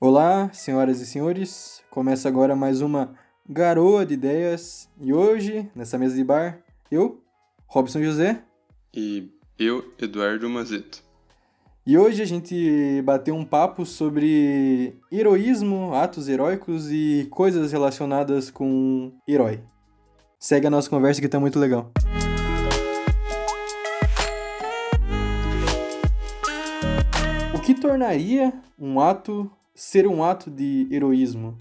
Olá, senhoras e senhores. Começa agora mais uma Garoa de Ideias. E hoje, nessa mesa de bar, eu, Robson José. E eu, Eduardo Mazeto. E hoje a gente bateu um papo sobre heroísmo, atos heróicos e coisas relacionadas com herói. Segue a nossa conversa que tá muito legal. O tornaria um ato ser um ato de heroísmo?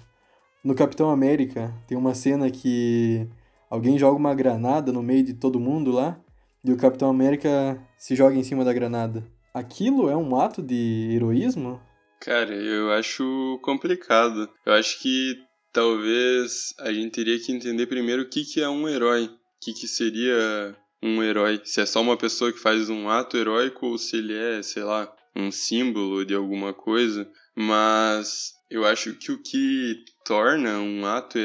No Capitão América tem uma cena que alguém joga uma granada no meio de todo mundo lá e o Capitão América se joga em cima da granada. Aquilo é um ato de heroísmo? Cara, eu acho complicado. Eu acho que talvez a gente teria que entender primeiro o que, que é um herói. O que, que seria um herói? Se é só uma pessoa que faz um ato heróico ou se ele é, sei lá, um símbolo de alguma coisa. Mas eu acho que o que torna um ato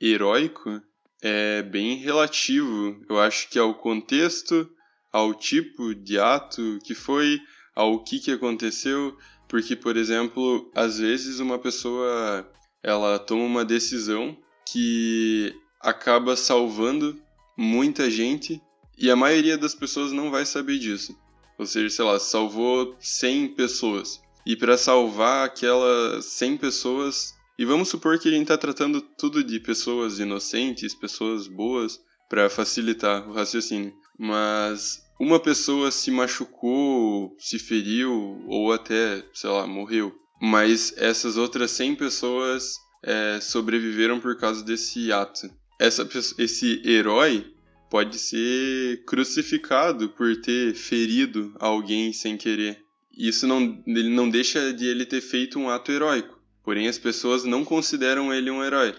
heróico é bem relativo. Eu acho que ao contexto, ao tipo de ato que foi, ao que, que aconteceu. Porque, por exemplo, às vezes uma pessoa ela toma uma decisão que acaba salvando muita gente e a maioria das pessoas não vai saber disso. Ou seja, sei lá, salvou 100 pessoas. E para salvar aquelas 100 pessoas, e vamos supor que a gente está tratando tudo de pessoas inocentes, pessoas boas, para facilitar o raciocínio. Mas uma pessoa se machucou, se feriu ou até, sei lá, morreu mas essas outras 100 pessoas é, sobreviveram por causa desse ato. Essa, esse herói pode ser crucificado por ter ferido alguém sem querer. Isso não, ele não deixa de ele ter feito um ato heróico. Porém, as pessoas não consideram ele um herói,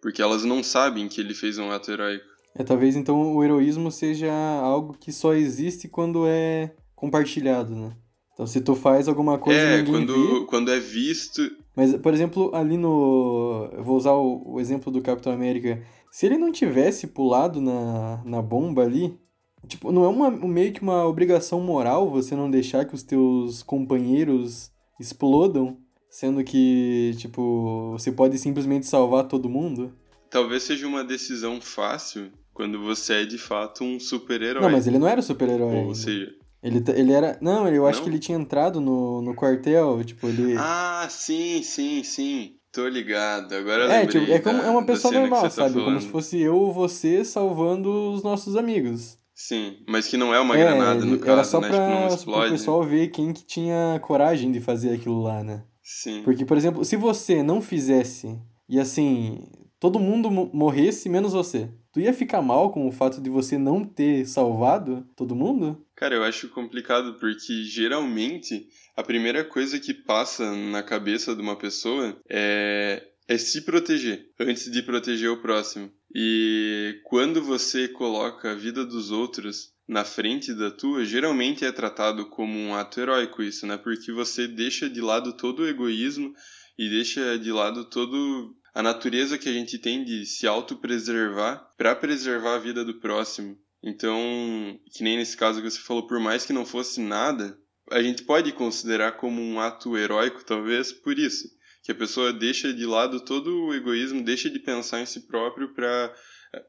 porque elas não sabem que ele fez um ato heróico. É, talvez então o heroísmo seja algo que só existe quando é compartilhado, né? Então, se tu faz alguma coisa é, quando, vê... quando é visto... Mas, por exemplo, ali no... Eu vou usar o, o exemplo do Capitão América. Se ele não tivesse pulado na, na bomba ali... Tipo, não é uma, meio que uma obrigação moral você não deixar que os teus companheiros explodam, sendo que, tipo, você pode simplesmente salvar todo mundo? Talvez seja uma decisão fácil quando você é de fato um super-herói. Não, mas ele não era super-herói. Ou seja, Ele, ele era. Não, eu acho Não? que ele tinha entrado no, no quartel, tipo, ele. Ah, sim, sim, sim. Tô ligado. Agora é, lembrei tipo, é, como, é uma pessoa normal, tá sabe? Como se falando. fosse eu ou você salvando os nossos amigos. Sim, mas que não é uma é, granada no caso, era só né? pra, tipo, não pro explode. pessoal ver quem que tinha coragem de fazer aquilo lá, né? Sim. Porque, por exemplo, se você não fizesse e assim, todo mundo mo- morresse menos você, tu ia ficar mal com o fato de você não ter salvado todo mundo? Cara, eu acho complicado porque geralmente a primeira coisa que passa na cabeça de uma pessoa é, é se proteger antes de proteger o próximo. E quando você coloca a vida dos outros na frente da tua, geralmente é tratado como um ato heróico isso, né? Porque você deixa de lado todo o egoísmo e deixa de lado todo a natureza que a gente tem de se autopreservar para preservar a vida do próximo. Então, que nem nesse caso que você falou, por mais que não fosse nada, a gente pode considerar como um ato heróico, talvez, por isso. Que a pessoa deixa de lado todo o egoísmo, deixa de pensar em si próprio para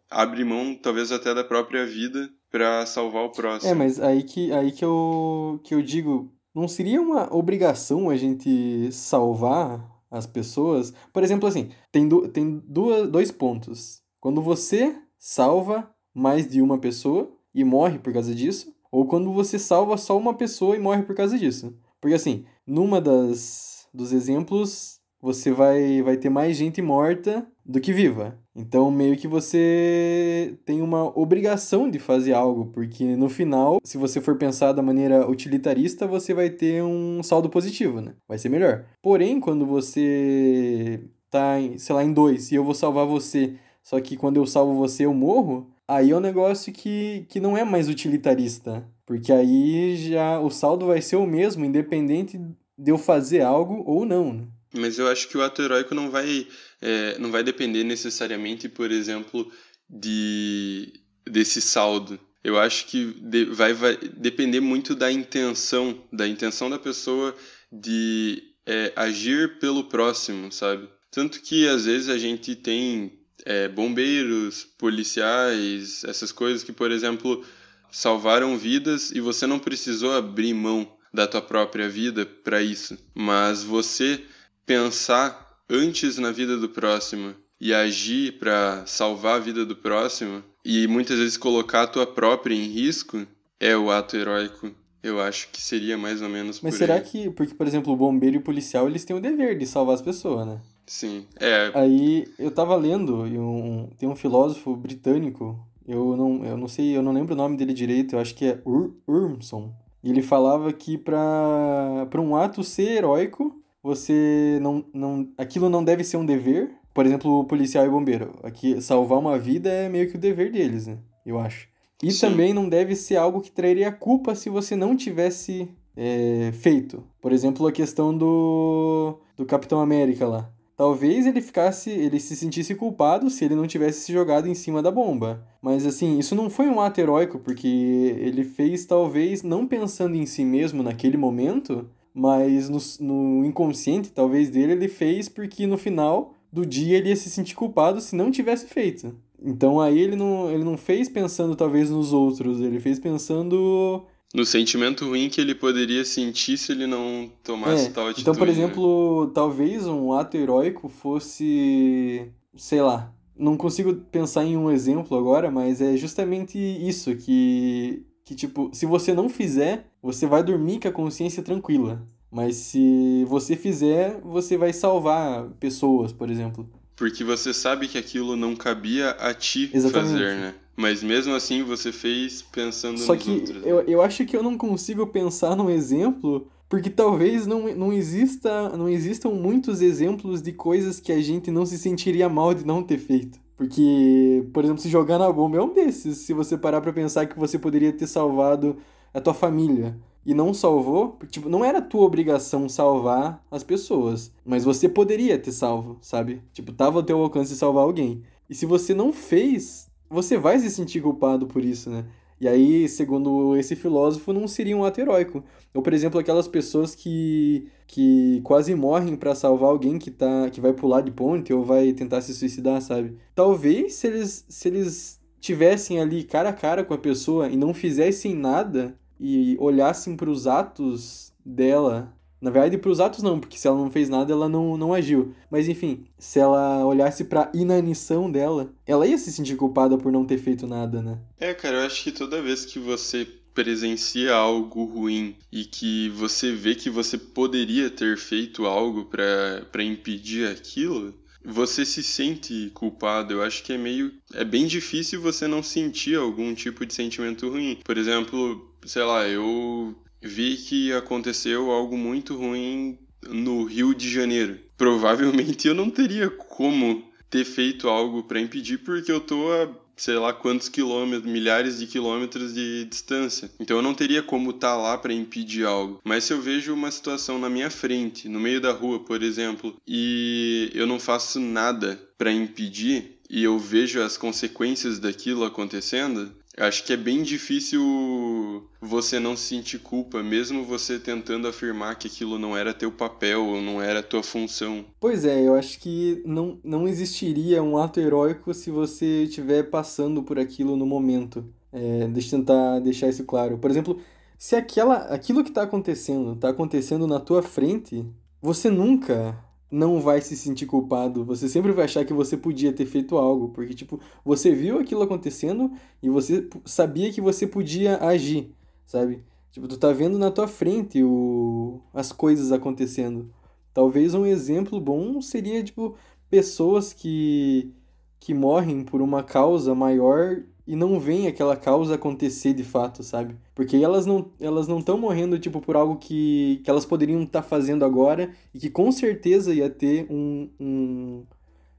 abrir mão, talvez até da própria vida, para salvar o próximo. É, mas aí que, aí que, eu, que eu digo, não seria uma obrigação a gente salvar as pessoas? Por exemplo, assim, tem, du tem duas, dois pontos. Quando você salva mais de uma pessoa e morre por causa disso, ou quando você salva só uma pessoa e morre por causa disso. Porque assim, numa das dos exemplos, você vai, vai ter mais gente morta do que viva. Então, meio que você tem uma obrigação de fazer algo, porque no final, se você for pensar da maneira utilitarista, você vai ter um saldo positivo, né? Vai ser melhor. Porém, quando você tá, em, sei lá, em dois e eu vou salvar você, só que quando eu salvo você eu morro, aí é um negócio que, que não é mais utilitarista. Porque aí já o saldo vai ser o mesmo, independente de eu fazer algo ou não, né? Mas eu acho que o ato heróico não vai, é, não vai depender necessariamente, por exemplo, de desse saldo. eu acho que de, vai, vai depender muito da intenção, da intenção da pessoa de é, agir pelo próximo, sabe? Tanto que às vezes a gente tem é, bombeiros, policiais, essas coisas que, por exemplo, salvaram vidas e você não precisou abrir mão da tua própria vida para isso, mas você pensar antes na vida do próximo e agir para salvar a vida do próximo e muitas vezes colocar a tua própria em risco é o ato heróico. Eu acho que seria mais ou menos Mas será aí. que, porque por exemplo, o bombeiro e o policial, eles têm o dever de salvar as pessoas, né? Sim, é. Aí eu tava lendo e um, tem um filósofo britânico, eu não, eu não sei, eu não lembro o nome dele direito, eu acho que é Ur, Urmson. E ele falava que para um ato ser heróico, você não, não aquilo não deve ser um dever. Por exemplo, o policial e bombeiro, aqui salvar uma vida é meio que o dever deles, né? Eu acho. E Sim. também não deve ser algo que traria culpa se você não tivesse é, feito. Por exemplo, a questão do, do Capitão América lá. Talvez ele ficasse, ele se sentisse culpado se ele não tivesse se jogado em cima da bomba. Mas assim, isso não foi um ato heróico, porque ele fez talvez não pensando em si mesmo naquele momento, mas no, no inconsciente talvez dele ele fez porque no final do dia ele ia se sentir culpado se não tivesse feito. Então aí ele não, ele não fez pensando talvez nos outros, ele fez pensando No sentimento ruim que ele poderia sentir se ele não tomasse É, tal atitude. Então, por né? exemplo, talvez um ato heróico fosse, sei lá, não consigo pensar em um exemplo agora, mas é justamente isso que que tipo, se você não fizer, você vai dormir com a consciência tranquila. Mas se você fizer, você vai salvar pessoas, por exemplo. Porque você sabe que aquilo não cabia a ti Exatamente. fazer, né? Mas mesmo assim você fez pensando Só nos que outros. né? eu, eu acho que eu não consigo pensar num exemplo, porque talvez não, não, exista, não existam muitos exemplos de coisas que a gente não se sentiria mal de não ter feito. Porque, por exemplo, se jogar na bomba é um desses. Se você parar pra pensar que você poderia ter salvado a tua família e não salvou, porque, tipo, não era tua obrigação salvar as pessoas, mas você poderia ter salvo, sabe? Tipo, tava ao teu alcance salvar alguém. E se você não fez, você vai se sentir culpado por isso, né? E aí, segundo esse filósofo, não seria um ato heróico. Ou, por exemplo, aquelas pessoas que, que quase morrem para salvar alguém que, tá, que vai pular de ponte ou vai tentar se suicidar, sabe? Talvez se eles, se eles tivessem ali cara a cara com a pessoa e não fizessem nada e olhassem para os atos dela. Na verdade, para os atos não, porque se ela não fez nada, ela não, não agiu. Mas enfim, se ela olhasse para inanição dela, ela ia se sentir culpada por não ter feito nada, né? É, cara, eu acho que toda vez que você presencia algo ruim e que você vê que você poderia ter feito algo para impedir aquilo, você se sente culpado. Eu acho que é meio. É bem difícil você não sentir algum tipo de sentimento ruim. Por exemplo, sei lá, eu vi que aconteceu algo muito ruim no Rio de Janeiro. Provavelmente eu não teria como ter feito algo para impedir, porque eu tô a sei lá quantos quilômetros, milhares de quilômetros de distância. Então eu não teria como estar lá para impedir algo. Mas se eu vejo uma situação na minha frente, no meio da rua, por exemplo, e eu não faço nada para impedir e eu vejo as consequências daquilo acontecendo, acho que é bem difícil você não sentir culpa, mesmo você tentando afirmar que aquilo não era teu papel ou não era tua função. Pois é, eu acho que não, não existiria um ato heróico se você estiver passando por aquilo no momento. É, deixa eu tentar deixar isso claro. Por exemplo, se aquela, aquilo que está acontecendo está acontecendo na tua frente, você nunca não vai se sentir culpado. Você sempre vai achar que você podia ter feito algo, porque tipo, você viu aquilo acontecendo e você sabia que você podia agir, sabe? Tipo, tu tá vendo na tua frente o as coisas acontecendo. Talvez um exemplo bom seria tipo pessoas que que morrem por uma causa maior e não veem aquela causa acontecer de fato, sabe? Porque elas não elas não estão morrendo tipo por algo que, que elas poderiam estar tá fazendo agora e que com certeza ia ter um, um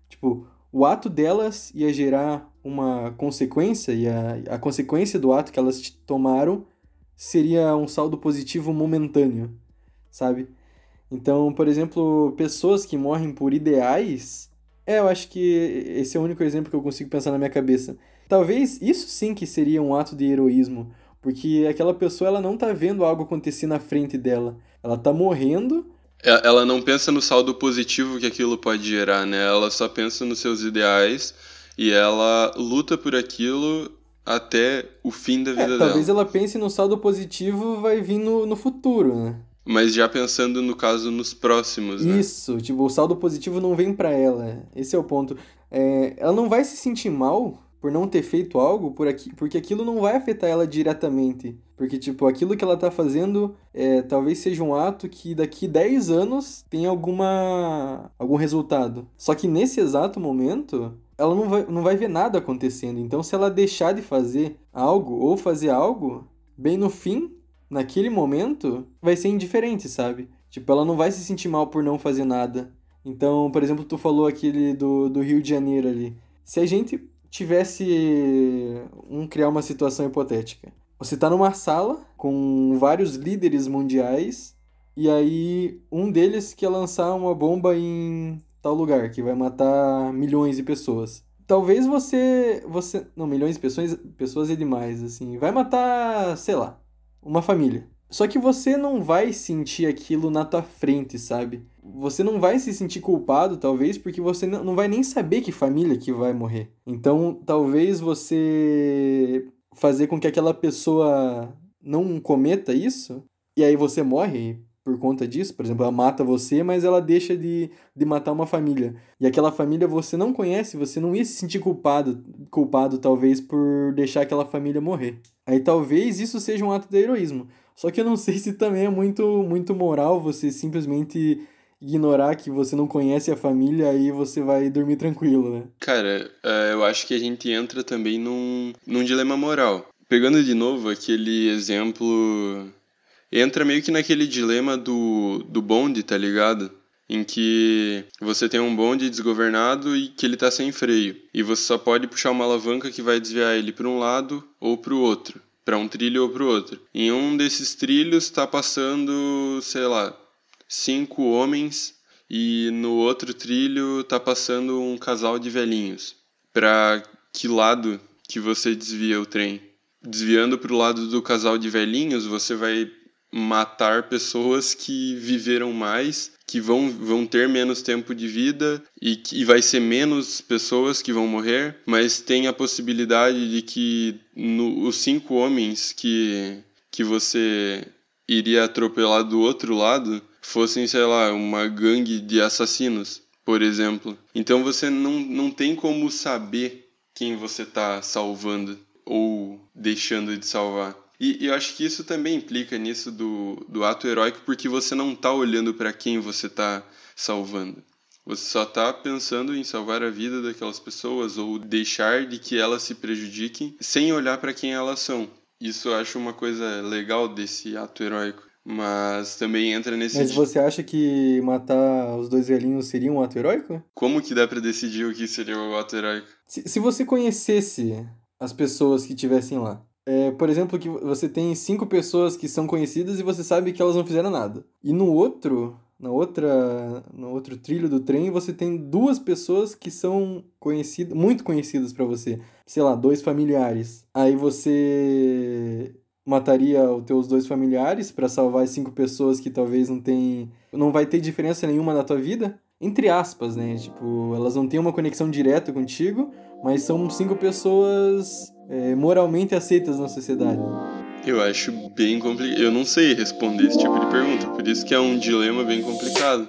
tipo o ato delas ia gerar uma consequência e a, a consequência do ato que elas tomaram seria um saldo positivo momentâneo, sabe? Então, por exemplo, pessoas que morrem por ideais, é, eu acho que esse é o único exemplo que eu consigo pensar na minha cabeça. Talvez isso sim que seria um ato de heroísmo, porque aquela pessoa ela não tá vendo algo acontecer na frente dela. Ela tá morrendo. É, ela não pensa no saldo positivo que aquilo pode gerar, né? Ela só pensa nos seus ideais e ela luta por aquilo até o fim da vida é, dela. Talvez ela pense no saldo positivo vai vir no, no futuro, né? Mas já pensando no caso nos próximos, né? Isso, tipo, o saldo positivo não vem para ela. Esse é o ponto. É, ela não vai se sentir mal por não ter feito algo, por aqui, porque aquilo não vai afetar ela diretamente. Porque, tipo, aquilo que ela tá fazendo é, talvez seja um ato que daqui 10 anos tem alguma algum resultado. Só que nesse exato momento, ela não vai, não vai ver nada acontecendo. Então, se ela deixar de fazer algo ou fazer algo, bem no fim, naquele momento, vai ser indiferente, sabe? Tipo, ela não vai se sentir mal por não fazer nada. Então, por exemplo, tu falou aquele do, do Rio de Janeiro ali. Se a gente tivesse um criar uma situação hipotética. Você está numa sala com vários líderes mundiais e aí um deles quer lançar uma bomba em tal lugar que vai matar milhões de pessoas. Talvez você você não milhões de pessoas pessoas e demais assim, vai matar, sei lá, uma família. Só que você não vai sentir aquilo na tua frente, sabe? Você não vai se sentir culpado, talvez, porque você não vai nem saber que família que vai morrer. Então, talvez você fazer com que aquela pessoa não cometa isso, e aí você morre por conta disso. Por exemplo, ela mata você, mas ela deixa de, de matar uma família. E aquela família você não conhece, você não ia se sentir culpado, culpado talvez, por deixar aquela família morrer. Aí talvez isso seja um ato de heroísmo. Só que eu não sei se também é muito, muito moral você simplesmente ignorar que você não conhece a família aí você vai dormir tranquilo, né? Cara, é, eu acho que a gente entra também num, num dilema moral. Pegando de novo aquele exemplo. Entra meio que naquele dilema do, do bonde, tá ligado? Em que você tem um bonde desgovernado e que ele tá sem freio. E você só pode puxar uma alavanca que vai desviar ele para um lado ou para o outro para um trilho ou para o outro. Em um desses trilhos está passando, sei lá, cinco homens e no outro trilho está passando um casal de velhinhos. Para que lado que você desvia o trem? Desviando para o lado do casal de velhinhos, você vai matar pessoas que viveram mais, que vão, vão ter menos tempo de vida e que vai ser menos pessoas que vão morrer, mas tem a possibilidade de que no, os cinco homens que, que você iria atropelar do outro lado fossem, sei lá, uma gangue de assassinos, por exemplo. Então você não, não tem como saber quem você está salvando ou deixando de salvar. E, e, eu acho que isso também implica nisso do, do ato heróico, porque você não está olhando para quem você está salvando. Você só está pensando em salvar a vida daquelas pessoas ou deixar de que elas se prejudiquem sem olhar para quem elas são. Isso eu acho uma coisa legal desse ato heróico. Mas também entra nesse. Mas você acha que matar os dois velhinhos seria um ato heróico? Como que dá para decidir o que seria o ato heróico? Se, se você conhecesse as pessoas que estivessem lá, é, por exemplo, que você tem cinco pessoas que são conhecidas e você sabe que elas não fizeram nada. E no outro, na outra, no outro trilho do trem, você tem duas pessoas que são conhecidas, muito conhecidas para você. Sei lá, dois familiares. Aí você mataria os teus dois familiares para salvar as cinco pessoas que talvez não tem, não vai ter diferença nenhuma na tua vida? Entre aspas, né? Tipo, elas não têm uma conexão direta contigo, mas são cinco pessoas é, moralmente aceitas na sociedade. Eu acho bem complicado. Eu não sei responder esse tipo de pergunta, por isso que é um dilema bem complicado.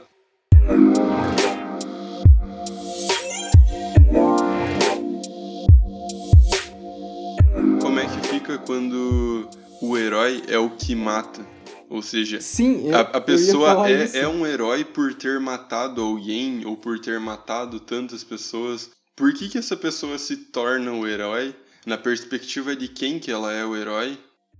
Como é que fica quando o herói é o que mata? Ou seja, Sim, eu, a, a pessoa é, é um herói por ter matado alguém ou por ter matado tantas pessoas por que, que essa pessoa se torna o herói na perspectiva de quem que ela é o herói?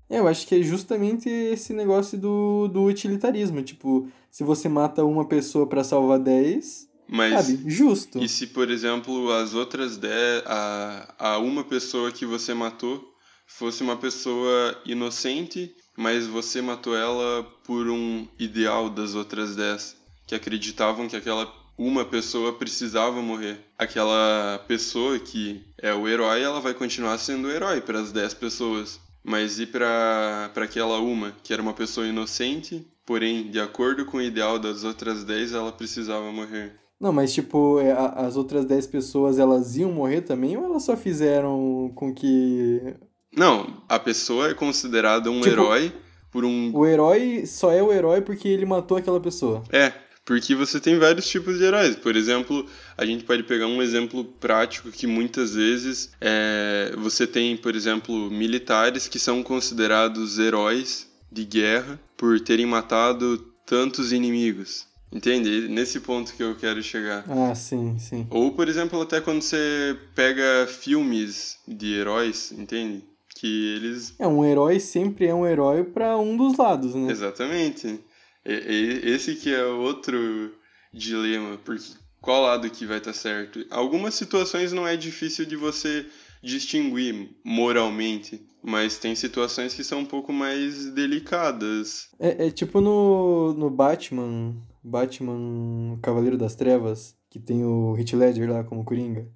É, eu acho que é justamente esse negócio do, do utilitarismo. Tipo, se você mata uma pessoa para salvar 10, mas, sabe, justo. E se, por exemplo, as outras 10, a, a uma pessoa que você matou fosse uma pessoa inocente, mas você matou ela por um ideal das outras 10, que acreditavam que aquela uma pessoa precisava morrer. Aquela pessoa que é o herói, ela vai continuar sendo o herói para as 10 pessoas. Mas e para aquela uma, que era uma pessoa inocente, porém, de acordo com o ideal das outras 10, ela precisava morrer? Não, mas tipo, é, as outras 10 pessoas, elas iam morrer também ou elas só fizeram com que... Não, a pessoa é considerada um tipo, herói por um... O herói só é o herói porque ele matou aquela pessoa. É, porque você tem vários tipos de heróis. Por exemplo, a gente pode pegar um exemplo prático que muitas vezes é, você tem, por exemplo, militares que são considerados heróis de guerra por terem matado tantos inimigos. Entende? Nesse ponto que eu quero chegar. Ah, sim, sim. Ou, por exemplo, até quando você pega filmes de heróis, entende? Que eles. É, um herói sempre é um herói para um dos lados, né? Exatamente. Esse que é outro dilema, porque qual lado que vai estar tá certo? Algumas situações não é difícil de você distinguir moralmente, mas tem situações que são um pouco mais delicadas. É, é tipo no, no Batman, Batman Cavaleiro das Trevas, que tem o Heath Ledger lá como Coringa,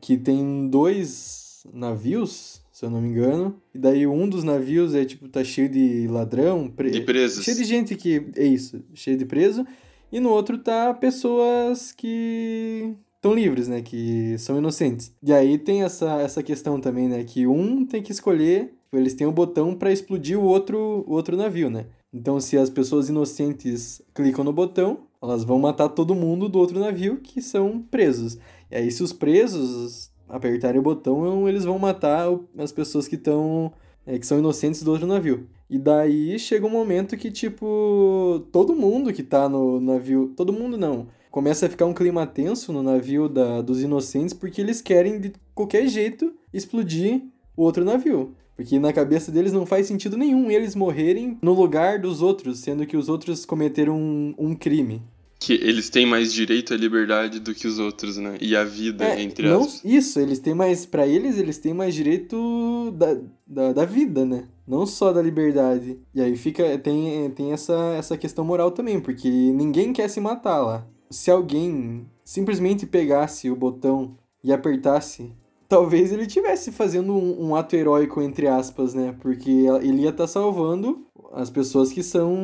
que tem dois navios se eu não me engano. E daí um dos navios é tipo, tá cheio de ladrão, pre... de presos. Cheio de gente que. É isso, cheio de preso. E no outro tá pessoas que estão livres, né? Que são inocentes. E aí tem essa, essa questão também, né? Que um tem que escolher, eles têm o um botão para explodir o outro, o outro navio, né? Então, se as pessoas inocentes clicam no botão, elas vão matar todo mundo do outro navio que são presos. E aí, se os presos apertarem o botão, eles vão matar as pessoas que estão. É, que são inocentes do outro navio. E daí chega um momento que, tipo, todo mundo que tá no navio. Todo mundo não. Começa a ficar um clima tenso no navio da, dos inocentes porque eles querem, de qualquer jeito, explodir o outro navio. Porque na cabeça deles não faz sentido nenhum eles morrerem no lugar dos outros, sendo que os outros cometeram um, um crime que eles têm mais direito à liberdade do que os outros, né? E à vida, é, entre não, Isso, eles têm mais. para eles, eles têm mais direito da, da, da, vida, né? Não só da liberdade. E aí fica. Tem, tem essa, essa questão moral também, porque ninguém quer se matar lá. Se alguém simplesmente pegasse o botão e apertasse. Talvez ele tivesse fazendo um, um ato heróico, entre aspas, né? Porque ele ia estar tá salvando as pessoas que são.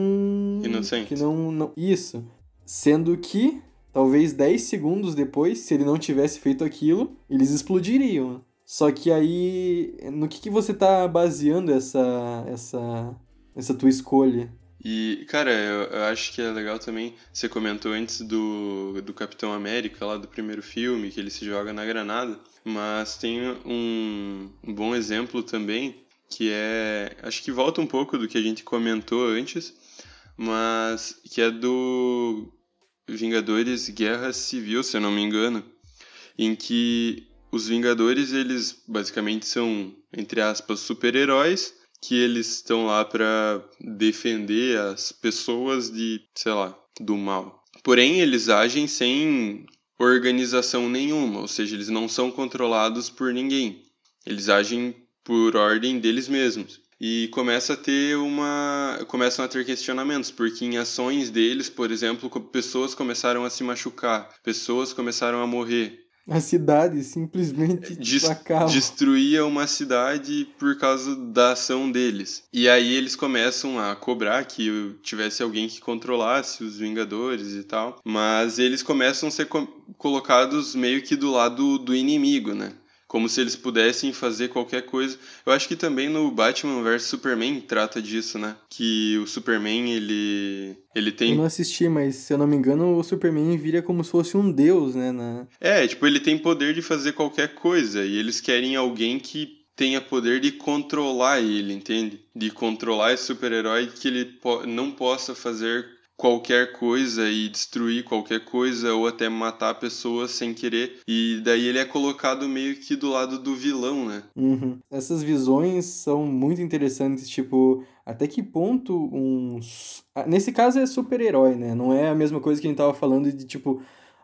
Inocentes. Que não, não. Isso. Sendo que, talvez 10 segundos depois, se ele não tivesse feito aquilo, eles explodiriam. Só que aí, no que, que você tá baseando essa, essa, essa tua escolha? E, cara, eu, eu, acho que é legal também. Você comentou antes do, do Capitão América, lá do primeiro filme, que ele se joga na granada. Mas tem um, um bom exemplo também, que é. Acho que volta um pouco do que a gente comentou antes, mas que é do Vingadores Guerra Civil, se eu não me engano, em que os Vingadores, eles basicamente são, entre aspas, super-heróis, que eles estão lá para defender as pessoas de, sei lá, do mal. Porém, eles agem sem organização nenhuma, ou seja, eles não são controlados por ninguém. Eles agem por ordem deles mesmos e começa a ter uma começam a ter questionamentos porque em ações deles por exemplo pessoas começaram a se machucar pessoas começaram a morrer. A cidade simplesmente Des destruía uma cidade por causa da ação deles. E aí eles começam a cobrar que tivesse alguém que controlasse os Vingadores e tal mas eles começam a ser co colocados meio que do lado do inimigo né como se eles pudessem fazer qualquer coisa. Eu acho que também no Batman vs Superman trata disso, né? Que o Superman, ele ele tem Eu não assisti, mas se eu não me engano, o Superman vira como se fosse um deus, né, na... É, tipo, ele tem poder de fazer qualquer coisa e eles querem alguém que tenha poder de controlar ele, entende? De controlar esse super-herói que ele po não possa fazer qualquer coisa e destruir qualquer coisa ou até matar pessoas sem querer. E daí ele é colocado meio que do lado do vilão, né? Uhum. Essas visões são muito interessantes, tipo, até que ponto um. Nesse caso é super-herói, né? Não é a mesma coisa que a gente tava falando de tipo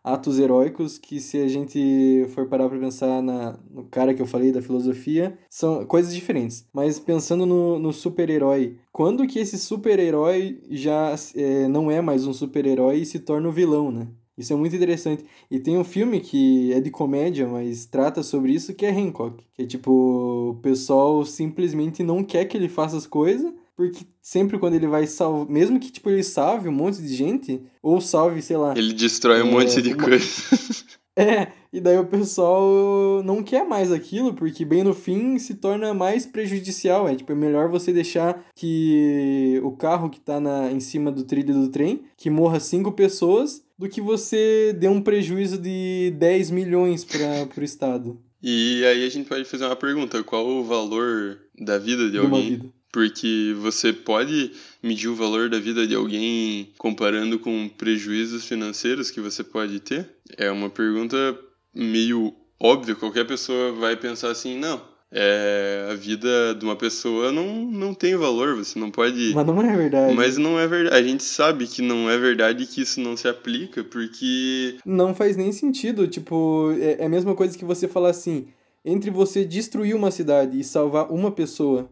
atos heróicos que se a gente for parar para pensar na, no cara que eu falei da filosofia, são coisas diferentes. Mas pensando no, no super-herói, quando que esse super-herói já é, não é mais um super-herói e se torna o um vilão, né? Isso é muito interessante. E tem um filme que é de comédia, mas trata sobre isso, que é Hancock. Que é tipo, o pessoal simplesmente não quer que ele faça as coisas, porque sempre quando ele vai salvar, mesmo que tipo ele salve um monte de gente, ou salve, sei lá. Ele destrói um é, monte de uma... coisa. É, e daí o pessoal não quer mais aquilo, porque bem no fim se torna mais prejudicial. É tipo, é melhor você deixar que o carro que tá na, em cima do trilho do trem, que morra cinco pessoas, do que você dê um prejuízo de 10 milhões para o Estado. E aí a gente pode fazer uma pergunta: qual o valor da vida de, de alguém? Vida. Porque você pode medir o valor da vida de alguém comparando com prejuízos financeiros que você pode ter? É uma pergunta meio óbvia. Qualquer pessoa vai pensar assim: não, é, a vida de uma pessoa não, não tem valor, você não pode. Mas não é verdade. Mas não é verdade. A gente sabe que não é verdade que isso não se aplica, porque. Não faz nem sentido. Tipo, é, é a mesma coisa que você falar assim: entre você destruir uma cidade e salvar uma pessoa,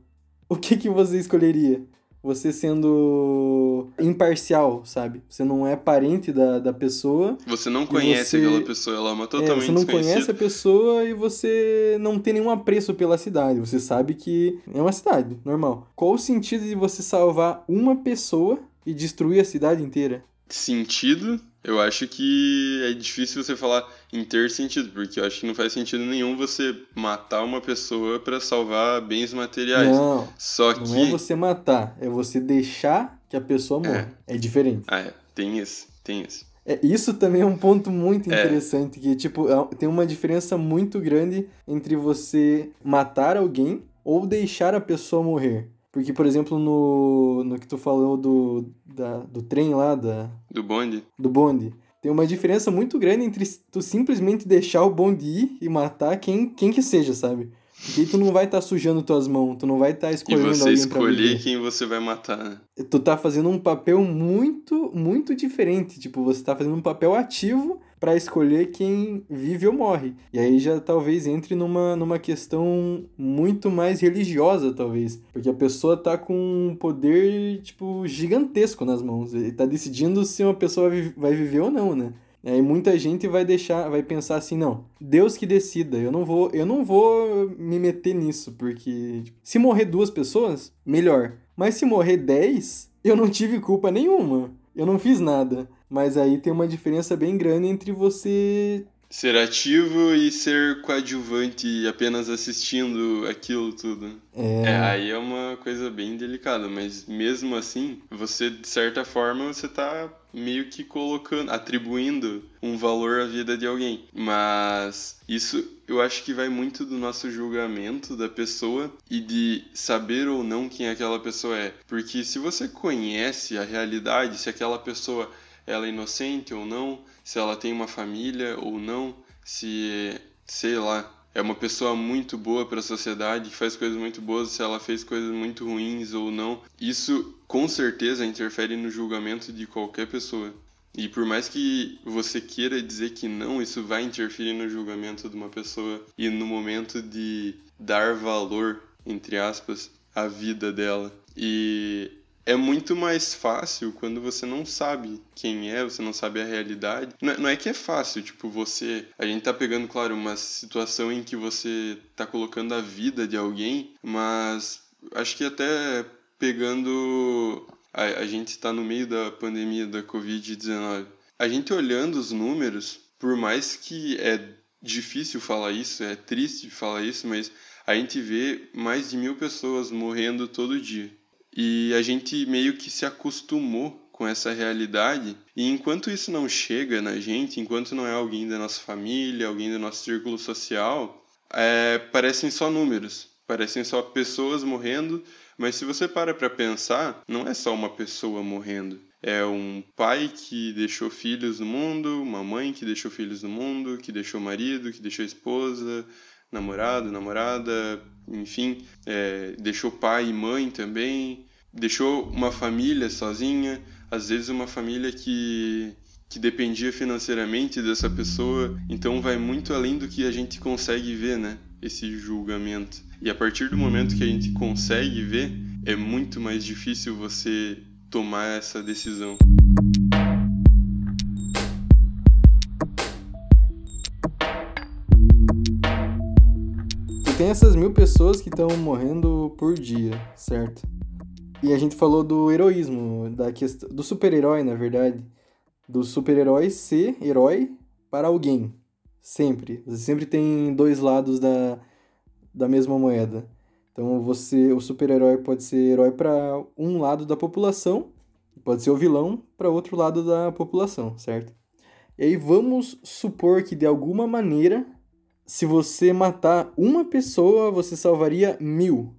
o que, que você escolheria? você sendo imparcial, sabe? Você não é parente da, da pessoa. Você não conhece você... aquela pessoa, ela é uma totalmente é, Você não conhece a pessoa e você não tem nenhum apreço pela cidade. Você sabe que é uma cidade, normal. Qual o sentido de você salvar uma pessoa e destruir a cidade inteira? Sentido? Eu acho que é difícil você falar em ter sentido, porque eu acho que não faz sentido nenhum você matar uma pessoa para salvar bens materiais. Não, Só não que... é você matar, é você deixar que a pessoa morra. É, é diferente. Ah, é. Tem isso, tem isso. É, isso também é um ponto muito é. interessante, é. que tipo, tem uma diferença muito grande entre você matar alguém ou deixar a pessoa morrer. Porque, por exemplo, no, no que tu falou do, da, do trem lá, da... Do bonde. Do bonde. Tem uma diferença muito grande entre tu simplesmente deixar o bonde ir e matar quem, quem que seja, sabe? Porque tu não vai estar tá sujando tuas mãos, tu não vai estar tá escolhendo alguém E você escolher quem você vai matar, né? Tu tá fazendo um papel muito, muito diferente. Tipo, você tá fazendo um papel ativo para escolher quem vive ou morre. E aí já talvez entre numa, numa questão muito mais religiosa, talvez. Porque a pessoa tá com um poder, tipo, gigantesco nas mãos. E tá decidindo se uma pessoa vai viver ou não, né? Aí muita gente vai deixar, vai pensar assim, não, Deus que decida, eu não vou, eu não vou me meter nisso, porque tipo, se morrer duas pessoas, melhor. Mas se morrer dez, eu não tive culpa nenhuma. Eu não fiz nada. Mas aí tem uma diferença bem grande entre você Ser ativo e ser coadjuvante apenas assistindo aquilo tudo. É. é. aí é uma coisa bem delicada, mas mesmo assim, você, de certa forma, você tá meio que colocando, atribuindo um valor à vida de alguém. Mas isso eu acho que vai muito do nosso julgamento da pessoa e de saber ou não quem aquela pessoa é. Porque se você conhece a realidade, se aquela pessoa ela é inocente ou não, se ela tem uma família ou não, se, sei lá, é uma pessoa muito boa para a sociedade, faz coisas muito boas, se ela fez coisas muito ruins ou não. Isso com certeza interfere no julgamento de qualquer pessoa. E por mais que você queira dizer que não, isso vai interferir no julgamento de uma pessoa e no momento de dar valor, entre aspas, à vida dela. E é muito mais fácil quando você não sabe quem é, você não sabe a realidade. Não é, não é, que é fácil, tipo, você. A gente tá pegando, claro, uma situação em que você tá colocando a vida de alguém, mas acho que até pegando. A, a gente está no meio da pandemia da Covid-19. A gente olhando os números, por mais que é difícil falar isso, é triste falar isso, mas a gente vê mais de mil pessoas morrendo todo dia. E a gente meio que se acostumou com essa realidade. E enquanto isso não chega na gente, enquanto não é alguém da nossa família, alguém do nosso círculo social, é, parecem só números, parecem só pessoas morrendo. Mas se você para para pensar, não é só uma pessoa morrendo. É um pai que deixou filhos no mundo, uma mãe que deixou filhos no mundo, que deixou marido, que deixou esposa, namorado, namorada, enfim, é, deixou pai e mãe também, deixou uma família sozinha, às vezes uma família que que dependia financeiramente dessa pessoa, então vai muito além do que a gente consegue ver, né? Esse julgamento. E a partir do momento que a gente consegue ver, é muito mais difícil você tomar essa decisão. Tem essas mil pessoas que estão morrendo por dia, certo? E a gente falou do heroísmo, da questão, do super-herói, na verdade. Do super-herói ser herói para alguém. Sempre. Você sempre tem dois lados da, da mesma moeda. Então você, o super-herói pode ser herói para um lado da população, pode ser o vilão para outro lado da população, certo? E aí vamos supor que de alguma maneira, se você matar uma pessoa, você salvaria mil,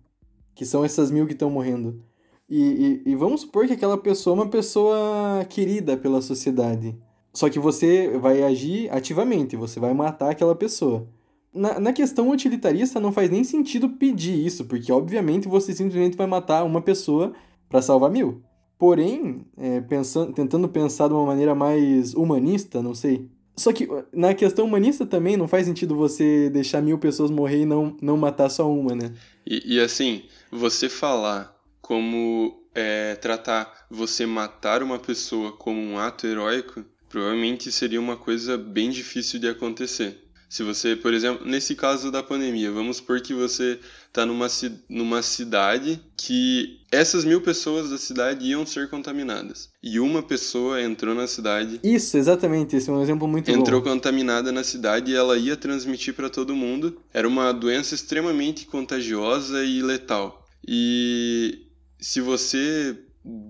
que são essas mil que estão morrendo. E, e, e, vamos supor que aquela pessoa é uma pessoa querida pela sociedade. Só que você vai agir ativamente, você vai matar aquela pessoa. Na, na questão utilitarista, não faz nem sentido pedir isso, porque obviamente você simplesmente vai matar uma pessoa para salvar mil. Porém, é, pensando, tentando pensar de uma maneira mais humanista, não sei. Só que na questão humanista também não faz sentido você deixar mil pessoas morrer e não, não matar só uma, né? E, e assim, você falar como é, tratar você matar uma pessoa como um ato heróico, provavelmente seria uma coisa bem difícil de acontecer. Se você, por exemplo, nesse caso da pandemia, vamos supor que você está numa, numa cidade que essas mil pessoas da cidade iam ser contaminadas. E uma pessoa entrou na cidade. Isso, exatamente. Esse é um exemplo muito entrou bom. contaminada na cidade e ela ia transmitir para todo mundo. Era uma doença extremamente contagiosa e letal. E se você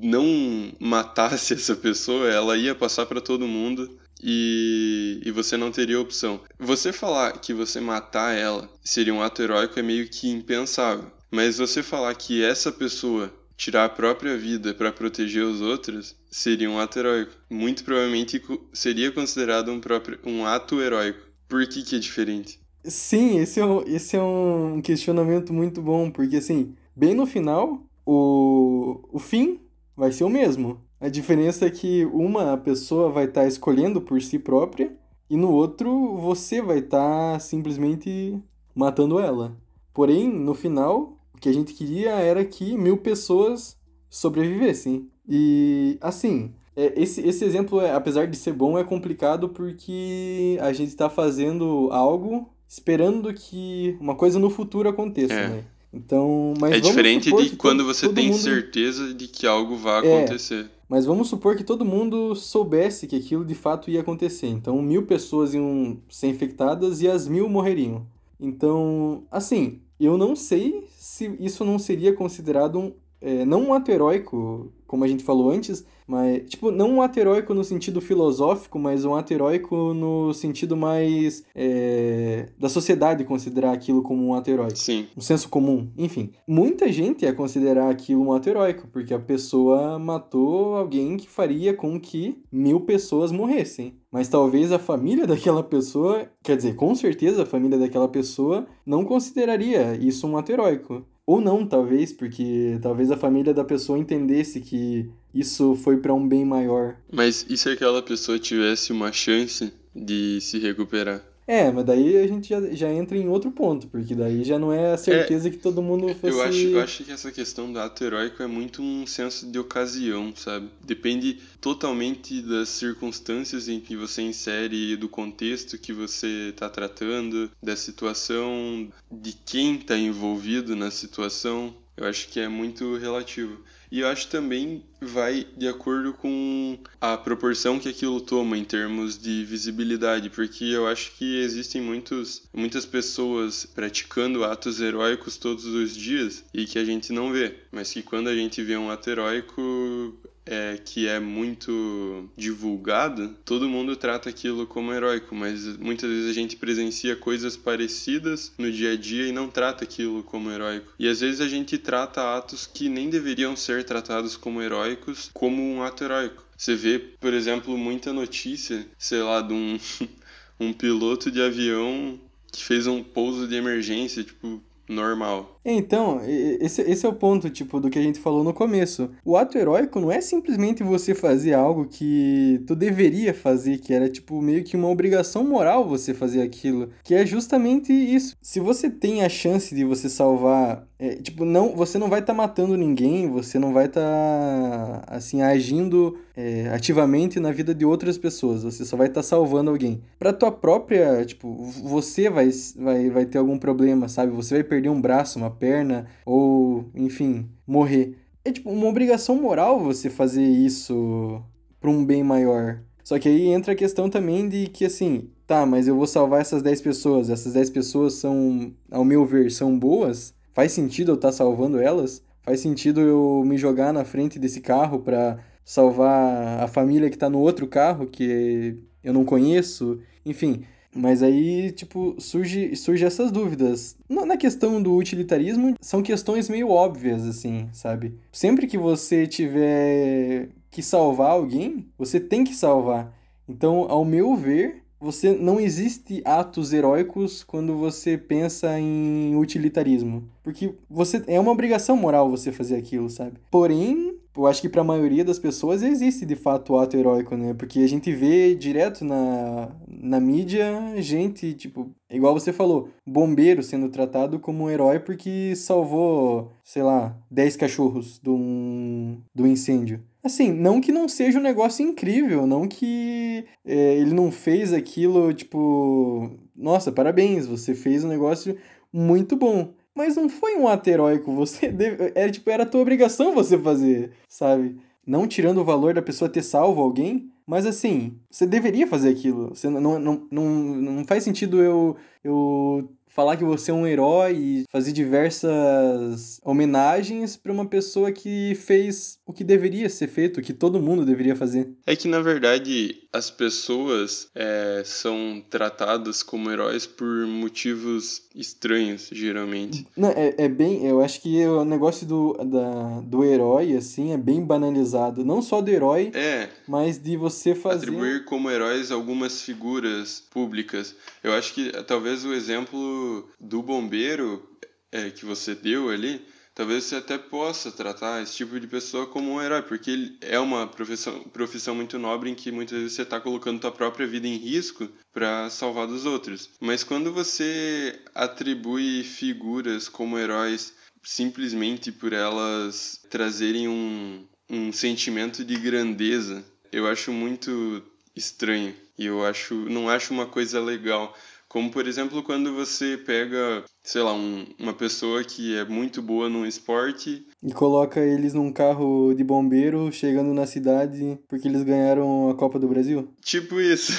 não matasse essa pessoa, ela ia passar para todo mundo e, e você não teria opção. Você falar que você matar ela seria um ato heróico é meio que impensável. Mas você falar que essa pessoa tirar a própria vida para proteger os outros seria um ato heróico. Muito provavelmente seria considerado um, próprio, um ato heróico. Por que, que é diferente? Sim, esse é, um, esse é um questionamento muito bom, porque assim, bem no final, o, o fim vai ser o mesmo. A diferença é que uma pessoa vai estar tá escolhendo por si própria e no outro você vai estar tá simplesmente matando ela. Porém, no final, o que a gente queria era que mil pessoas sobrevivessem. E assim, é, esse, esse exemplo, é, apesar de ser bom, é complicado porque a gente está fazendo algo esperando que uma coisa no futuro aconteça, é. né? Então, mas é diferente de quando você tem mundo... certeza de que algo vai é, acontecer. Mas vamos supor que todo mundo soubesse que aquilo de fato ia acontecer. Então, mil pessoas iam ser infectadas e as mil morreriam. Então, assim, eu não sei se isso não seria considerado um, é, não um ato heróico, como a gente falou antes, mas, tipo, não um ato heróico no sentido filosófico, mas um ato heróico no sentido mais é, da sociedade considerar aquilo como um ato heróico. Sim. Um senso comum. Enfim, muita gente ia considerar aquilo um ato heróico, porque a pessoa matou alguém que faria com que mil pessoas morressem. Mas talvez a família daquela pessoa, quer dizer, com certeza a família daquela pessoa não consideraria isso um ato heróico. Ou não, talvez, porque talvez a família da pessoa entendesse que isso foi para um bem maior. Mas e se aquela pessoa tivesse uma chance de se recuperar? É, mas daí a gente já, já entra em outro ponto, porque daí já não é a certeza é, que todo mundo fosse... Eu acho, eu acho que essa questão do ato heróico é muito um senso de ocasião, sabe? Depende totalmente das circunstâncias em que você insere, do contexto que você está tratando, da situação, de quem está envolvido na situação. Eu acho que é muito relativo. E eu acho também vai de acordo com a proporção que aquilo toma em termos de visibilidade, porque eu acho que existem muitos, muitas pessoas praticando atos heróicos todos os dias e que a gente não vê, mas que quando a gente vê um ato heróico é, que é muito divulgado, todo mundo trata aquilo como heróico, mas muitas vezes a gente presencia coisas parecidas no dia a dia e não trata aquilo como heróico. E às vezes a gente trata atos que nem deveriam ser tratados como heróicos como um ato heróico. Você vê, por exemplo, muita notícia, sei lá, de um, um piloto de avião que fez um pouso de emergência, tipo, normal. Então, esse, esse é o ponto, tipo, do que a gente falou no começo. O ato heróico não é simplesmente você fazer algo que tu deveria fazer, que era, tipo, meio que uma obrigação moral você fazer aquilo. Que é justamente isso. Se você tem a chance de você salvar é, tipo, não, você não vai estar tá matando ninguém, você não vai estar, tá, assim, agindo é, ativamente na vida de outras pessoas, você só vai estar tá salvando alguém. Pra tua própria, tipo, você vai, vai, vai ter algum problema, sabe? Você vai perder um braço, uma perna, ou, enfim, morrer. É, tipo, uma obrigação moral você fazer isso pra um bem maior. Só que aí entra a questão também de que, assim, tá, mas eu vou salvar essas 10 pessoas, essas 10 pessoas são, ao meu ver, são boas Faz sentido eu estar tá salvando elas? Faz sentido eu me jogar na frente desse carro para salvar a família que tá no outro carro que eu não conheço? Enfim, mas aí, tipo, surge, surge essas dúvidas. Na questão do utilitarismo, são questões meio óbvias, assim, sabe? Sempre que você tiver que salvar alguém, você tem que salvar. Então, ao meu ver, você não existe atos heróicos quando você pensa em utilitarismo, porque você é uma obrigação moral você fazer aquilo, sabe? Porém, eu acho que para a maioria das pessoas existe de fato o ato heróico, né? Porque a gente vê direto na, na mídia gente, tipo, igual você falou, bombeiro sendo tratado como um herói porque salvou, sei lá, 10 cachorros do, do incêndio. Assim, não que não seja um negócio incrível, não que é, ele não fez aquilo, tipo, nossa, parabéns, você fez um negócio muito bom. Mas não foi um ato heróico, você deve, era tipo, era tua obrigação você fazer, sabe? Não tirando o valor da pessoa ter salvo alguém, mas assim, você deveria fazer aquilo. Você não, não, não, não faz sentido eu, eu falar que você é um herói e fazer diversas homenagens para uma pessoa que fez o que deveria ser feito, o que todo mundo deveria fazer. É que na verdade as pessoas é, são tratadas como heróis por motivos estranhos, geralmente. Não, é, é bem. Eu acho que o negócio do, da, do herói, assim, é bem banalizado. Não só do herói, é, mas de você fazer. Atribuir como heróis algumas figuras públicas. Eu acho que talvez o exemplo do bombeiro é, que você deu ali, talvez você até possa tratar esse tipo de pessoa como um herói, porque é uma profissão, profissão muito nobre em que muitas vezes você está colocando tua própria vida em risco para salvar dos outros. Mas quando você atribui figuras como heróis simplesmente por elas trazerem um, um sentimento de grandeza, eu acho muito estranho e eu acho não acho uma coisa legal como, por exemplo, quando você pega, sei lá, um, uma pessoa que é muito boa num esporte. E coloca eles num carro de bombeiro chegando na cidade porque eles ganharam a Copa do Brasil? Tipo isso.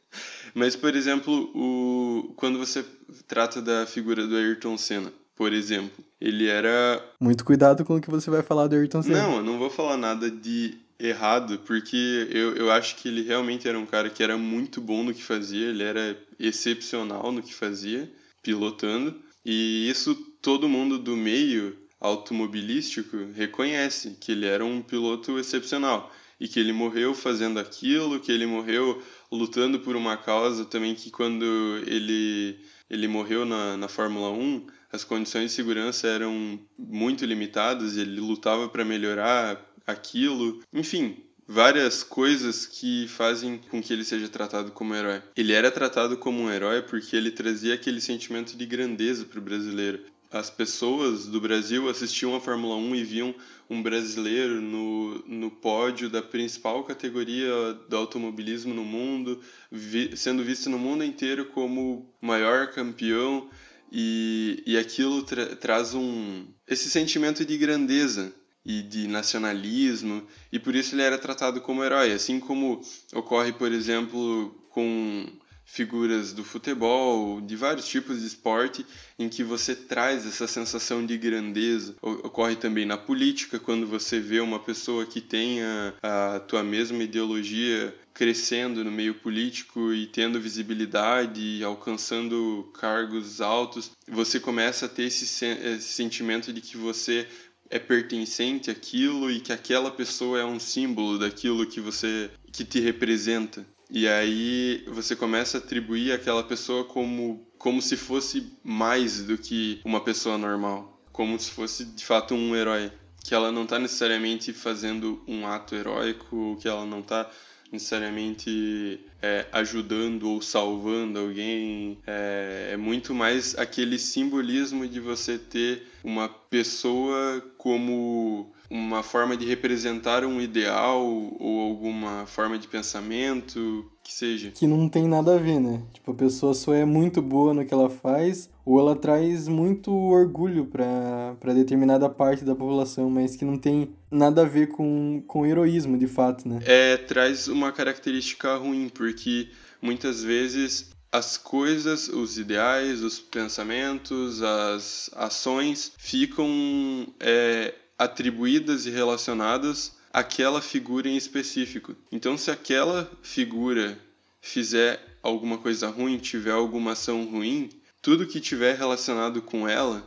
Mas, por exemplo, o... quando você trata da figura do Ayrton Senna, por exemplo, ele era. Muito cuidado com o que você vai falar do Ayrton Senna. Não, eu não vou falar nada de errado, porque eu, eu acho que ele realmente era um cara que era muito bom no que fazia, ele era excepcional no que fazia, pilotando, e isso todo mundo do meio automobilístico reconhece, que ele era um piloto excepcional, e que ele morreu fazendo aquilo, que ele morreu lutando por uma causa também que quando ele, ele morreu na, na Fórmula 1, as condições de segurança eram muito limitadas e ele lutava para melhorar aquilo. Enfim, várias coisas que fazem com que ele seja tratado como herói. Ele era tratado como um herói porque ele trazia aquele sentimento de grandeza para o brasileiro. As pessoas do Brasil assistiam a Fórmula 1 e viam um brasileiro no, no pódio da principal categoria do automobilismo no mundo, vi, sendo visto no mundo inteiro como o maior campeão, e, e aquilo tra traz um, esse sentimento de grandeza e de nacionalismo, e por isso ele era tratado como herói, assim como ocorre, por exemplo, com figuras do futebol, de vários tipos de esporte, em que você traz essa sensação de grandeza. Ocorre também na política, quando você vê uma pessoa que tenha a tua mesma ideologia crescendo no meio político e tendo visibilidade, alcançando cargos altos, você começa a ter esse, esse sentimento de que você é pertencente àquilo e que aquela pessoa é um símbolo daquilo que você que te representa. E aí você começa a atribuir aquela pessoa como como se fosse mais do que uma pessoa normal. como se fosse de fato um herói. Que ela não está necessariamente fazendo um ato heróico, que ela não está necessariamente é, ajudando ou salvando alguém. É, é, muito mais aquele simbolismo de você ter uma pessoa como uma forma de representar um ideal ou alguma forma de pensamento que seja. Que não tem nada a ver, né? Tipo, a pessoa só é muito boa no que ela faz ou ela traz muito orgulho para determinada parte da população, mas que não tem nada a ver com, com heroísmo, de fato, né? É, traz uma característica ruim, porque muitas vezes as coisas, os ideais, os pensamentos, as ações ficam é, atribuídas e relacionadas àquela figura em específico. Então, se aquela figura fizer alguma coisa ruim, tiver alguma ação ruim, tudo que tiver relacionado com ela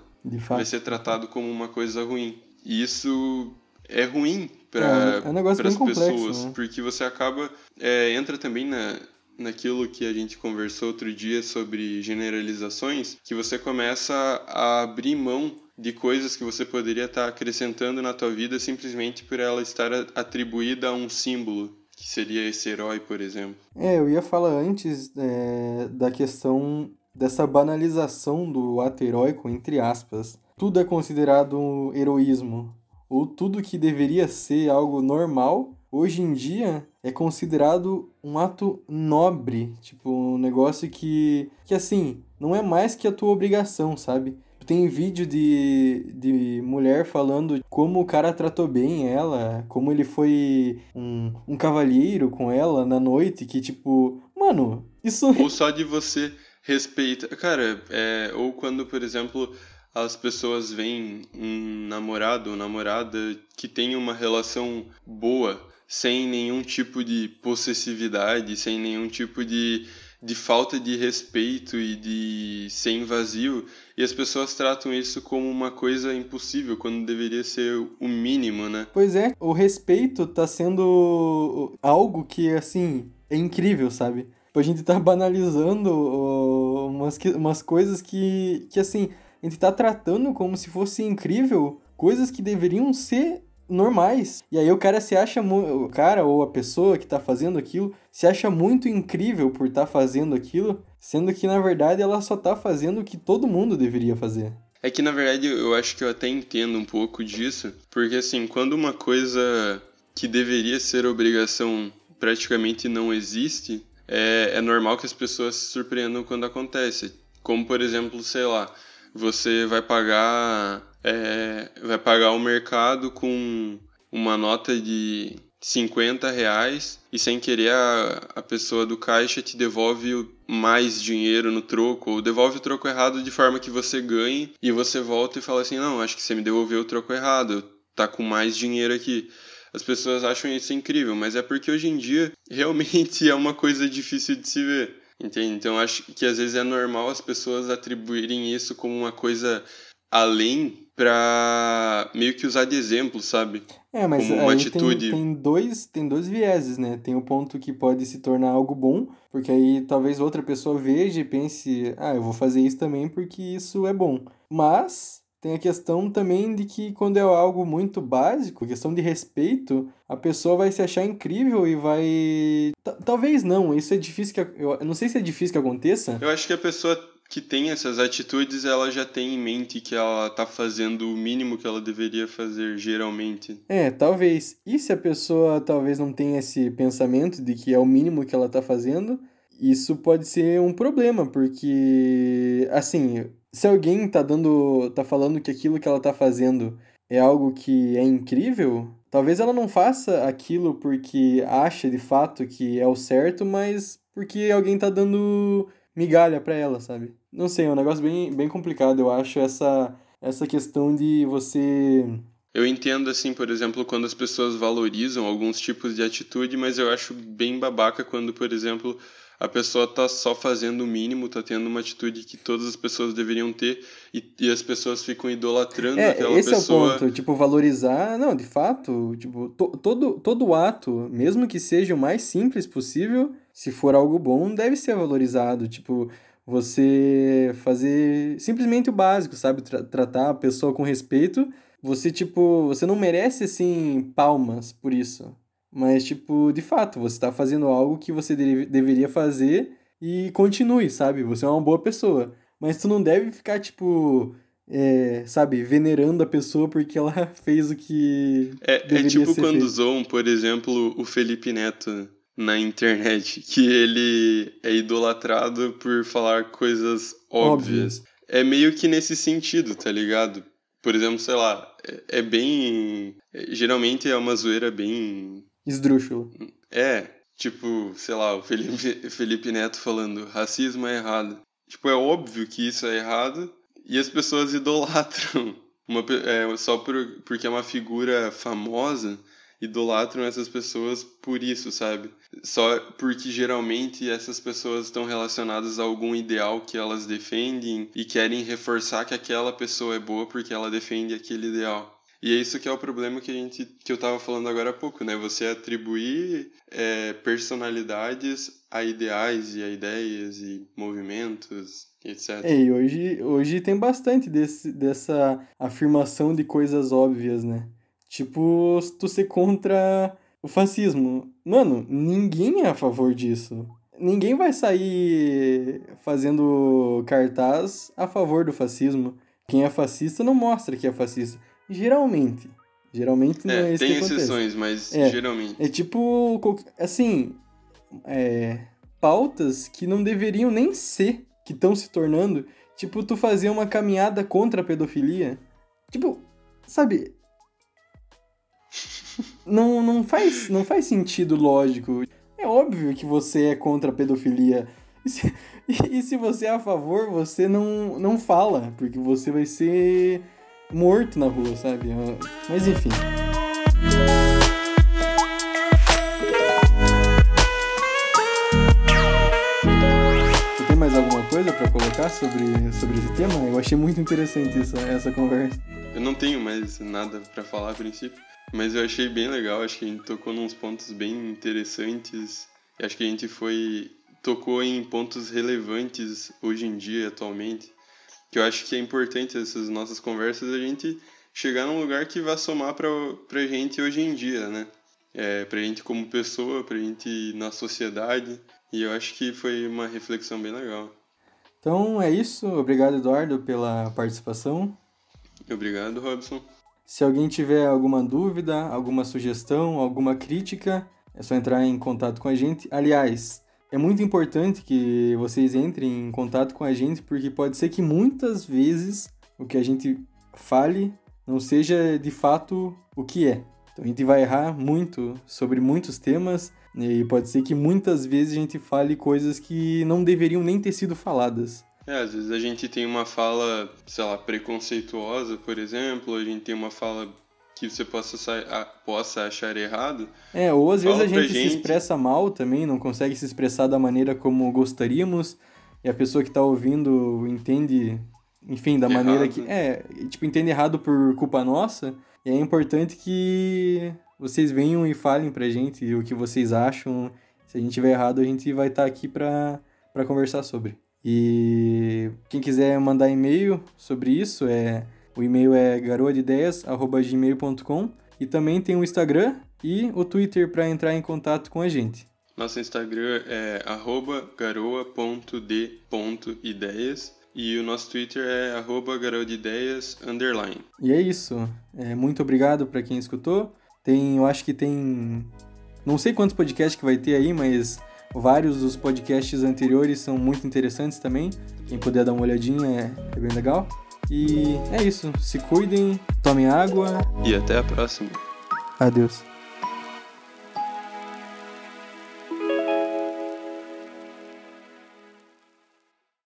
vai ser tratado como uma coisa ruim. E isso é ruim para é, é um as pessoas, né? porque você acaba é, entra também na naquilo que a gente conversou outro dia sobre generalizações, que você começa a abrir mão de coisas que você poderia estar acrescentando na tua vida simplesmente por ela estar atribuída a um símbolo, que seria esse herói, por exemplo. É, eu ia falar antes é, da questão dessa banalização do ato heróico, entre aspas. Tudo é considerado heroísmo, ou tudo que deveria ser algo normal, hoje em dia é considerado um ato nobre, tipo, um negócio que, que assim, não é mais que a tua obrigação, sabe? Tem vídeo de, de mulher falando como o cara tratou bem ela, como ele foi um, um cavalheiro com ela na noite, que tipo, mano, isso. Ou só de você respeitar. Cara, é, ou quando, por exemplo, as pessoas veem um namorado ou namorada que tem uma relação boa, sem nenhum tipo de possessividade, sem nenhum tipo de de falta de respeito e de ser invasivo, e as pessoas tratam isso como uma coisa impossível, quando deveria ser o mínimo, né? Pois é, o respeito tá sendo algo que, assim, é incrível, sabe? A gente tá banalizando umas, umas coisas que, que, assim, a gente tá tratando como se fosse incrível coisas que deveriam ser normais. E aí o cara se acha o cara ou a pessoa que tá fazendo aquilo se acha muito incrível por estar tá fazendo aquilo, sendo que na verdade ela só tá fazendo o que todo mundo deveria fazer. É que na verdade eu acho que eu até entendo um pouco disso, porque assim, quando uma coisa que deveria ser obrigação praticamente não existe, é, é normal que as pessoas se surpreendam quando acontece. Como por exemplo, sei lá, você vai pagar é, vai pagar o mercado com uma nota de 50 reais e sem querer a, a pessoa do caixa te devolve mais dinheiro no troco ou devolve o troco errado de forma que você ganhe e você volta e fala assim não acho que você me devolveu o troco errado tá com mais dinheiro aqui. As pessoas acham isso incrível mas é porque hoje em dia realmente é uma coisa difícil de se ver entende? Então acho que às vezes é normal as pessoas atribuírem isso como uma coisa além para meio que usar de exemplo, sabe? É, mas Como uma aí atitude... tem, tem, dois, tem dois vieses, né? Tem o ponto que pode se tornar algo bom, porque aí talvez outra pessoa veja e pense, ah, eu vou fazer isso também porque isso é bom. Mas tem a questão também de que quando é algo muito básico, questão de respeito, a pessoa vai se achar incrível e vai. T talvez não, isso é difícil que. Eu não sei se é difícil que aconteça. Eu acho que a pessoa que tem essas atitudes, ela já tem em mente que ela tá fazendo o mínimo que ela deveria fazer geralmente. É, talvez. E se a pessoa talvez não tenha esse pensamento de que é o mínimo que ela tá fazendo, isso pode ser um problema, porque assim, se alguém tá dando, tá falando que aquilo que ela tá fazendo é algo que é incrível, talvez ela não faça aquilo porque acha de fato que é o certo, mas porque alguém tá dando migalha para ela, sabe? Não sei, é um negócio bem, bem complicado, eu acho, essa, essa questão de você. Eu entendo, assim, por exemplo, quando as pessoas valorizam alguns tipos de atitude, mas eu acho bem babaca quando, por exemplo, a pessoa tá só fazendo o mínimo, tá tendo uma atitude que todas as pessoas deveriam ter e, e as pessoas ficam idolatrando é, aquela esse pessoa. Esse é o ponto, tipo, valorizar, não, de fato, tipo, to, todo, todo ato, mesmo que seja o mais simples possível, se for algo bom, deve ser valorizado. Tipo, você fazer simplesmente o básico, sabe? Tra tratar a pessoa com respeito. Você, tipo, você não merece, assim, palmas por isso. Mas, tipo, de fato, você tá fazendo algo que você de deveria fazer e continue, sabe? Você é uma boa pessoa. Mas tu não deve ficar, tipo, é, sabe, venerando a pessoa porque ela fez o que. É, é tipo quando feito. zoam, por exemplo, o Felipe Neto na internet, que ele é idolatrado por falar coisas óbvias. Óbvio. É meio que nesse sentido, tá ligado? Por exemplo, sei lá, é, é bem. Geralmente é uma zoeira bem. Esdrúxula. É, tipo, sei lá, o Felipe, Felipe Neto falando racismo é errado. Tipo, é óbvio que isso é errado e as pessoas idolatram. Uma, é, só por, porque é uma figura famosa, idolatram essas pessoas por isso, sabe? Só porque geralmente essas pessoas estão relacionadas a algum ideal que elas defendem e querem reforçar que aquela pessoa é boa porque ela defende aquele ideal. E é isso que é o problema que a gente que eu estava falando agora há pouco, né? Você atribuir é, personalidades a ideais e a ideias e movimentos, etc. É, e hoje, hoje tem bastante desse, dessa afirmação de coisas óbvias, né? Tipo, tu ser contra o fascismo. Mano, ninguém é a favor disso. Ninguém vai sair fazendo cartaz a favor do fascismo. Quem é fascista não mostra que é fascista. Geralmente. Geralmente não é, é isso tem exceções, mas é, geralmente. É tipo, assim, é, pautas que não deveriam nem ser, que estão se tornando. Tipo, tu fazer uma caminhada contra a pedofilia. Tipo, sabe, não, não, faz, não faz sentido lógico. É óbvio que você é contra a pedofilia. E se, e se você é a favor, você não, não fala, porque você vai ser morto na rua, sabe? Mas enfim. Você tem mais alguma coisa para colocar sobre, sobre esse tema? Eu achei muito interessante essa, essa conversa. Eu não tenho mais nada para falar a princípio. Mas eu achei bem legal, acho que a gente tocou nos pontos bem interessantes. Acho que a gente foi tocou em pontos relevantes hoje em dia, atualmente. Que eu acho que é importante essas nossas conversas a gente chegar num lugar que vá somar pra, pra gente hoje em dia, né? É, pra gente como pessoa, pra gente na sociedade. E eu acho que foi uma reflexão bem legal. Então é isso. Obrigado, Eduardo, pela participação. Obrigado, Robson. Se alguém tiver alguma dúvida, alguma sugestão, alguma crítica, é só entrar em contato com a gente. Aliás, é muito importante que vocês entrem em contato com a gente, porque pode ser que muitas vezes o que a gente fale não seja de fato o que é. Então a gente vai errar muito sobre muitos temas e pode ser que muitas vezes a gente fale coisas que não deveriam nem ter sido faladas. É, às vezes a gente tem uma fala, sei lá, preconceituosa, por exemplo, a gente tem uma fala que você possa, possa achar errado. É, ou às vezes a gente, gente, se expressa mal também, não consegue se expressar da maneira como gostaríamos, e a pessoa que está ouvindo entende, enfim, da errado. maneira que. É, tipo, entende errado por culpa nossa, e é importante que vocês venham e falem pra gente o que vocês acham. Se a gente tiver errado, a gente vai estar tá aqui para conversar sobre. E quem quiser mandar e-mail sobre isso, é o e-mail é garoadeideias@gmail.com e também tem o Instagram e o Twitter para entrar em contato com a gente. Nosso Instagram é garoa.d.ideias e o nosso Twitter é underline. E é isso. É, muito obrigado para quem escutou. Tem, eu acho que tem, não sei quantos podcasts que vai ter aí, mas Vários dos podcasts anteriores são muito interessantes também. Quem puder dar uma olhadinha é, é bem legal. E é isso. Se cuidem, tomem água. E até a próxima. Adeus.